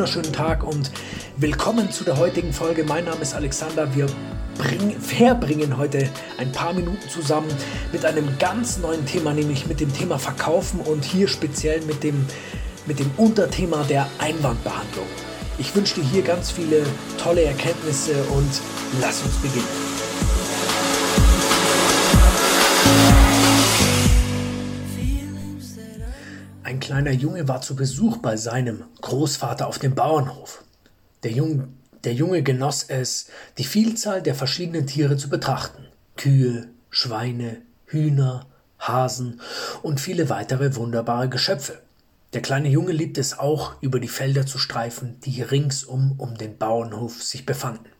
wunderschönen Tag und willkommen zu der heutigen Folge. Mein Name ist Alexander. Wir bring, verbringen heute ein paar Minuten zusammen mit einem ganz neuen Thema, nämlich mit dem Thema Verkaufen und hier speziell mit dem, mit dem Unterthema der Einwandbehandlung. Ich wünsche dir hier ganz viele tolle Erkenntnisse und lass uns beginnen. Kleiner Junge war zu Besuch bei seinem Großvater auf dem Bauernhof. Der, Jung, der Junge genoss es, die Vielzahl der verschiedenen Tiere zu betrachten. Kühe, Schweine, Hühner, Hasen und viele weitere wunderbare Geschöpfe. Der kleine Junge liebte es auch, über die Felder zu streifen, die ringsum um den Bauernhof sich befanden.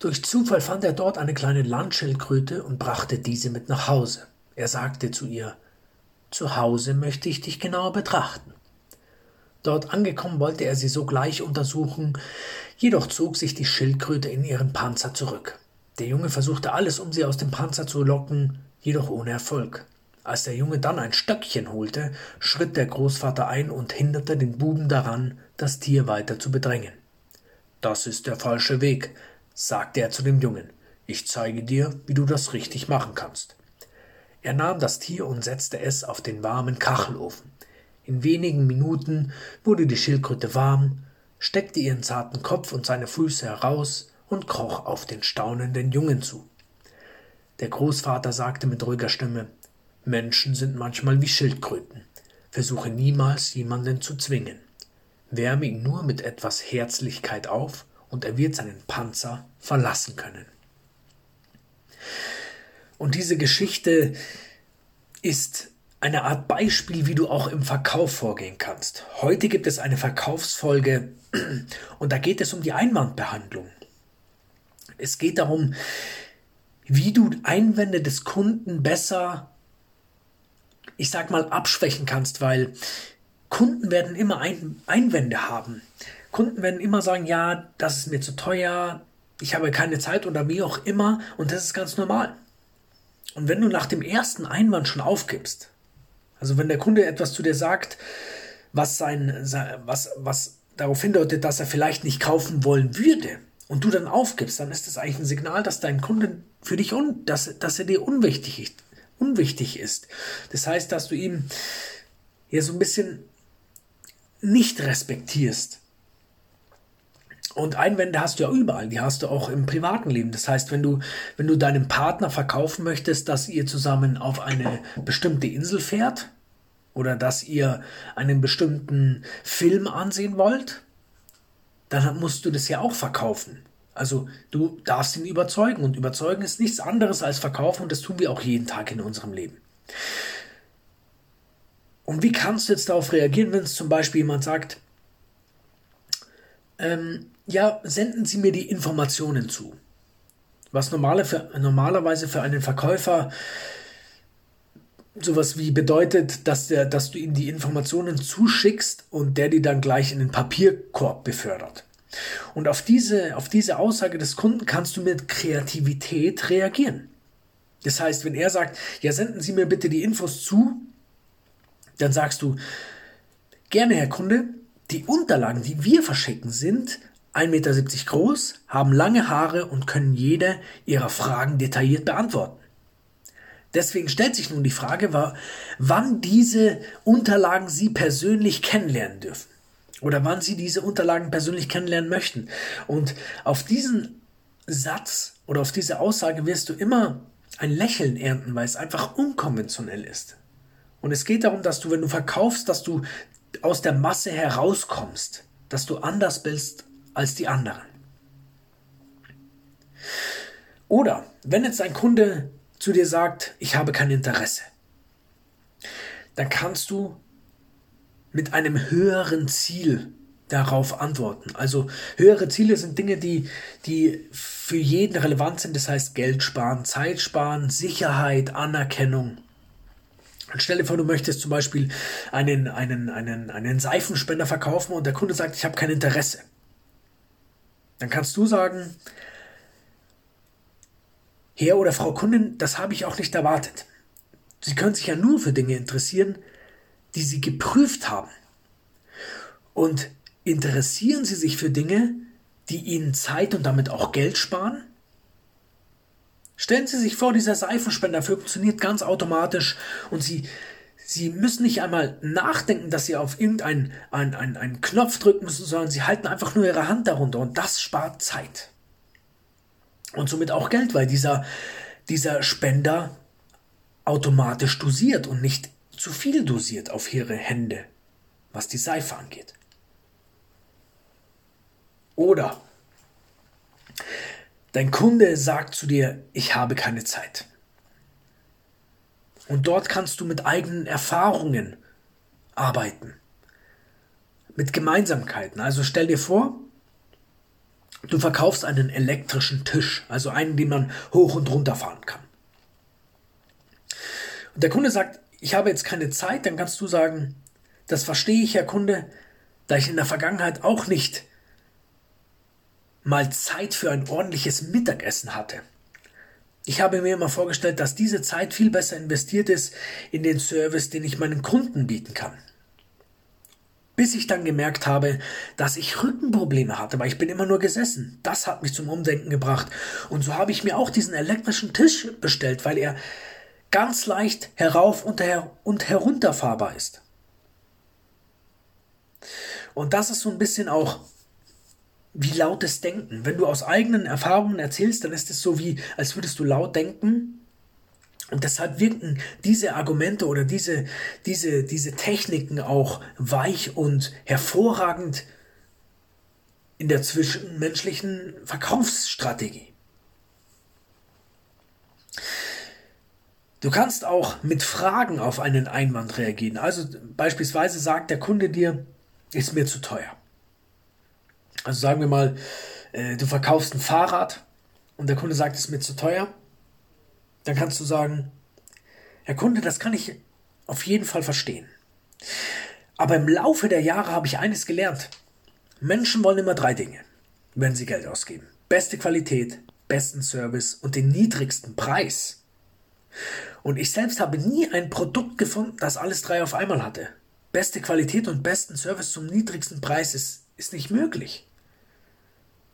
Durch Zufall fand er dort eine kleine Landschildkröte und brachte diese mit nach Hause. Er sagte zu ihr zu Hause möchte ich dich genauer betrachten. Dort angekommen wollte er sie sogleich untersuchen, jedoch zog sich die Schildkröte in ihren Panzer zurück. Der Junge versuchte alles, um sie aus dem Panzer zu locken, jedoch ohne Erfolg. Als der Junge dann ein Stöckchen holte, schritt der Großvater ein und hinderte den Buben daran, das Tier weiter zu bedrängen. Das ist der falsche Weg, sagte er zu dem Jungen. Ich zeige dir, wie du das richtig machen kannst. Er nahm das Tier und setzte es auf den warmen Kachelofen. In wenigen Minuten wurde die Schildkröte warm, steckte ihren zarten Kopf und seine Füße heraus und kroch auf den staunenden Jungen zu. Der Großvater sagte mit ruhiger Stimme Menschen sind manchmal wie Schildkröten. Versuche niemals jemanden zu zwingen. Wärme ihn nur mit etwas Herzlichkeit auf, und er wird seinen Panzer verlassen können. Und diese Geschichte ist eine Art Beispiel, wie du auch im Verkauf vorgehen kannst. Heute gibt es eine Verkaufsfolge und da geht es um die Einwandbehandlung. Es geht darum, wie du Einwände des Kunden besser, ich sag mal, abschwächen kannst, weil Kunden werden immer Ein Einwände haben. Kunden werden immer sagen, ja, das ist mir zu teuer, ich habe keine Zeit oder wie auch immer und das ist ganz normal. Und wenn du nach dem ersten Einwand schon aufgibst, also wenn der Kunde etwas zu dir sagt, was sein, was, was darauf hindeutet, dass er vielleicht nicht kaufen wollen würde, und du dann aufgibst, dann ist das eigentlich ein Signal, dass dein Kunde für dich un, dass, dass er dir unwichtig ist, unwichtig ist. Das heißt, dass du ihm hier so ein bisschen nicht respektierst. Und Einwände hast du ja überall, die hast du auch im privaten Leben. Das heißt, wenn du, wenn du deinem Partner verkaufen möchtest, dass ihr zusammen auf eine bestimmte Insel fährt oder dass ihr einen bestimmten Film ansehen wollt, dann musst du das ja auch verkaufen. Also du darfst ihn überzeugen und überzeugen ist nichts anderes als verkaufen und das tun wir auch jeden Tag in unserem Leben. Und wie kannst du jetzt darauf reagieren, wenn es zum Beispiel jemand sagt, ähm, ja, senden Sie mir die Informationen zu. Was normale für, normalerweise für einen Verkäufer sowas wie bedeutet, dass, der, dass du ihm die Informationen zuschickst und der die dann gleich in den Papierkorb befördert. Und auf diese, auf diese Aussage des Kunden kannst du mit Kreativität reagieren. Das heißt, wenn er sagt, ja, senden Sie mir bitte die Infos zu, dann sagst du, gerne, Herr Kunde, die Unterlagen, die wir verschicken, sind 1,70 Meter groß, haben lange Haare und können jede ihrer Fragen detailliert beantworten. Deswegen stellt sich nun die Frage, wann diese Unterlagen Sie persönlich kennenlernen dürfen oder wann Sie diese Unterlagen persönlich kennenlernen möchten. Und auf diesen Satz oder auf diese Aussage wirst du immer ein Lächeln ernten, weil es einfach unkonventionell ist. Und es geht darum, dass du, wenn du verkaufst, dass du aus der Masse herauskommst, dass du anders bist als die anderen. Oder wenn jetzt ein Kunde zu dir sagt, ich habe kein Interesse, dann kannst du mit einem höheren Ziel darauf antworten. Also höhere Ziele sind Dinge, die, die für jeden relevant sind. Das heißt Geld sparen, Zeit sparen, Sicherheit, Anerkennung. Und stell dir vor, du möchtest zum Beispiel einen, einen, einen, einen Seifenspender verkaufen und der Kunde sagt, ich habe kein Interesse. Dann kannst du sagen, Herr oder Frau Kundin, das habe ich auch nicht erwartet. Sie können sich ja nur für Dinge interessieren, die Sie geprüft haben. Und interessieren Sie sich für Dinge, die Ihnen Zeit und damit auch Geld sparen? Stellen Sie sich vor, dieser Seifenspender funktioniert ganz automatisch und Sie, Sie müssen nicht einmal nachdenken, dass Sie auf irgendeinen einen, einen, einen Knopf drücken müssen, sondern Sie halten einfach nur Ihre Hand darunter und das spart Zeit. Und somit auch Geld, weil dieser, dieser Spender automatisch dosiert und nicht zu viel dosiert auf Ihre Hände, was die Seife angeht. Oder dein Kunde sagt zu dir, ich habe keine Zeit. Und dort kannst du mit eigenen Erfahrungen arbeiten. Mit Gemeinsamkeiten. Also stell dir vor, du verkaufst einen elektrischen Tisch, also einen, den man hoch und runter fahren kann. Und der Kunde sagt, ich habe jetzt keine Zeit, dann kannst du sagen, das verstehe ich, Herr Kunde, da ich in der Vergangenheit auch nicht mal Zeit für ein ordentliches Mittagessen hatte. Ich habe mir immer vorgestellt, dass diese Zeit viel besser investiert ist in den Service, den ich meinen Kunden bieten kann. Bis ich dann gemerkt habe, dass ich Rückenprobleme hatte, weil ich bin immer nur gesessen. Das hat mich zum Umdenken gebracht. Und so habe ich mir auch diesen elektrischen Tisch bestellt, weil er ganz leicht herauf und, her und herunterfahrbar ist. Und das ist so ein bisschen auch wie lautes Denken. Wenn du aus eigenen Erfahrungen erzählst, dann ist es so wie, als würdest du laut denken. Und deshalb wirken diese Argumente oder diese, diese, diese Techniken auch weich und hervorragend in der zwischenmenschlichen Verkaufsstrategie. Du kannst auch mit Fragen auf einen Einwand reagieren. Also beispielsweise sagt der Kunde dir, ist mir zu teuer. Also sagen wir mal, äh, du verkaufst ein Fahrrad und der Kunde sagt, es ist mir zu teuer. Dann kannst du sagen, Herr Kunde, das kann ich auf jeden Fall verstehen. Aber im Laufe der Jahre habe ich eines gelernt. Menschen wollen immer drei Dinge, wenn sie Geld ausgeben. Beste Qualität, besten Service und den niedrigsten Preis. Und ich selbst habe nie ein Produkt gefunden, das alles drei auf einmal hatte. Beste Qualität und besten Service zum niedrigsten Preis ist, ist nicht möglich.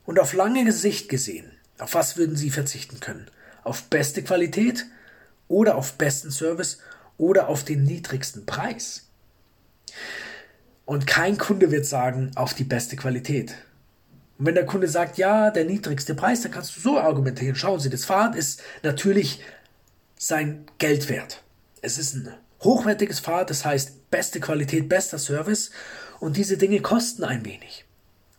Und auf lange Sicht gesehen, auf was würden Sie verzichten können? Auf beste Qualität oder auf besten Service oder auf den niedrigsten Preis? Und kein Kunde wird sagen, auf die beste Qualität. Und wenn der Kunde sagt, ja, der niedrigste Preis, dann kannst du so argumentieren. Schauen Sie, das Fahrrad ist natürlich sein Geld wert. Es ist ein hochwertiges Fahrrad, das heißt beste Qualität, bester Service und diese Dinge kosten ein wenig.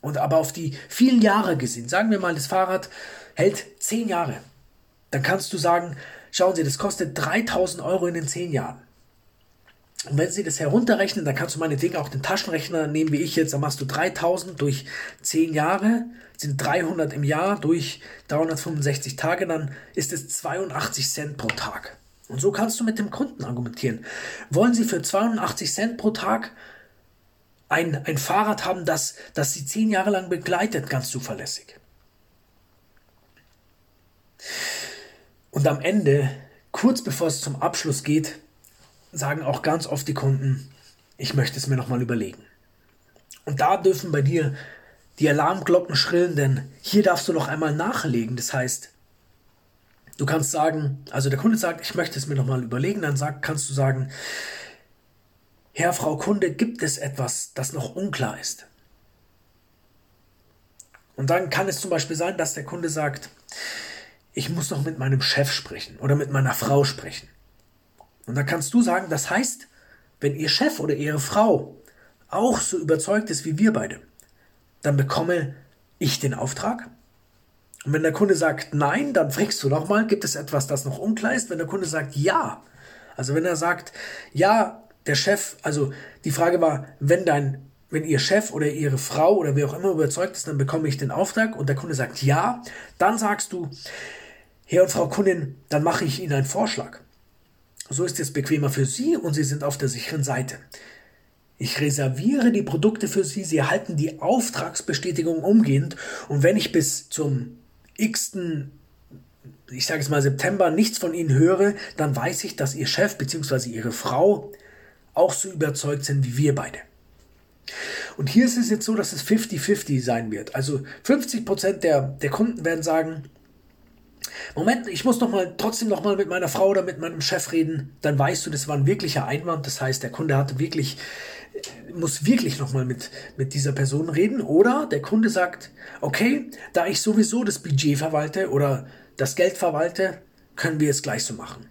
Und aber auf die vielen Jahre gesehen, sagen wir mal, das Fahrrad hält zehn Jahre. Dann kannst du sagen, schauen Sie, das kostet 3000 Euro in den zehn Jahren. Und wenn Sie das herunterrechnen, dann kannst du meinetwegen auch den Taschenrechner nehmen, wie ich jetzt, dann machst du 3000 durch 10 Jahre, sind 300 im Jahr durch 365 Tage, dann ist es 82 Cent pro Tag. Und so kannst du mit dem Kunden argumentieren. Wollen Sie für 82 Cent pro Tag ein, ein Fahrrad haben, das, das sie zehn Jahre lang begleitet, ganz zuverlässig. Und am Ende, kurz bevor es zum Abschluss geht, sagen auch ganz oft die Kunden, ich möchte es mir nochmal überlegen. Und da dürfen bei dir die Alarmglocken schrillen, denn hier darfst du noch einmal nachlegen. Das heißt, du kannst sagen, also der Kunde sagt, ich möchte es mir nochmal überlegen, dann sag, kannst du sagen, Herr, Frau Kunde, gibt es etwas, das noch unklar ist? Und dann kann es zum Beispiel sein, dass der Kunde sagt, ich muss noch mit meinem Chef sprechen oder mit meiner Frau sprechen. Und dann kannst du sagen, das heißt, wenn Ihr Chef oder Ihre Frau auch so überzeugt ist wie wir beide, dann bekomme ich den Auftrag. Und wenn der Kunde sagt nein, dann fragst du nochmal, gibt es etwas, das noch unklar ist? Wenn der Kunde sagt ja, also wenn er sagt, ja, der Chef, also die Frage war, wenn dein, wenn ihr Chef oder ihre Frau oder wer auch immer überzeugt ist, dann bekomme ich den Auftrag und der Kunde sagt ja, dann sagst du, Herr und Frau Kundin, dann mache ich Ihnen einen Vorschlag. So ist es bequemer für Sie und Sie sind auf der sicheren Seite. Ich reserviere die Produkte für Sie, Sie erhalten die Auftragsbestätigung umgehend und wenn ich bis zum x ich sage es mal September nichts von Ihnen höre, dann weiß ich, dass Ihr Chef bzw. Ihre Frau auch so überzeugt sind wie wir beide. Und hier ist es jetzt so, dass es 50-50 sein wird. Also 50% der, der Kunden werden sagen, Moment, ich muss noch mal, trotzdem noch mal mit meiner Frau oder mit meinem Chef reden. Dann weißt du, das war ein wirklicher Einwand. Das heißt, der Kunde hatte wirklich, muss wirklich noch mal mit, mit dieser Person reden. Oder der Kunde sagt, okay, da ich sowieso das Budget verwalte oder das Geld verwalte, können wir es gleich so machen.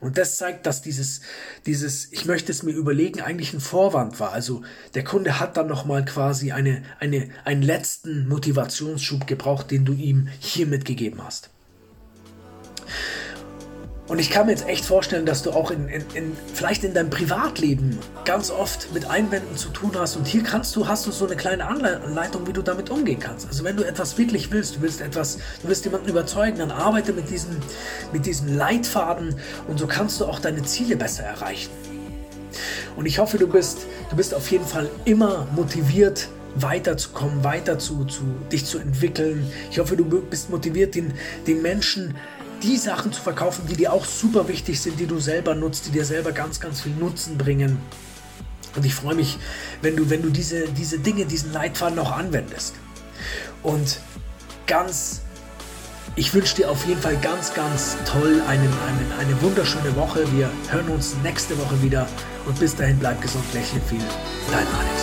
Und das zeigt, dass dieses, dieses, ich möchte es mir überlegen, eigentlich ein Vorwand war. Also der Kunde hat dann nochmal quasi eine, eine, einen letzten Motivationsschub gebraucht, den du ihm hier mitgegeben hast. Und ich kann mir jetzt echt vorstellen, dass du auch in, in, in, vielleicht in deinem Privatleben ganz oft mit Einwänden zu tun hast. Und hier kannst du, hast du so eine kleine Anleitung, wie du damit umgehen kannst. Also wenn du etwas wirklich willst, du willst etwas, du willst jemanden überzeugen, dann arbeite mit diesem, mit diesem Leitfaden und so kannst du auch deine Ziele besser erreichen. Und ich hoffe, du bist, du bist auf jeden Fall immer motiviert, weiterzukommen, weiter zu, zu dich zu entwickeln. Ich hoffe, du bist motiviert, den, den Menschen die Sachen zu verkaufen, die dir auch super wichtig sind, die du selber nutzt, die dir selber ganz, ganz viel Nutzen bringen. Und ich freue mich, wenn du, wenn du diese, diese Dinge, diesen Leitfaden auch anwendest. Und ganz, ich wünsche dir auf jeden Fall ganz, ganz toll einen, einen, eine wunderschöne Woche. Wir hören uns nächste Woche wieder und bis dahin bleib gesund, lächle viel. Dein Alex.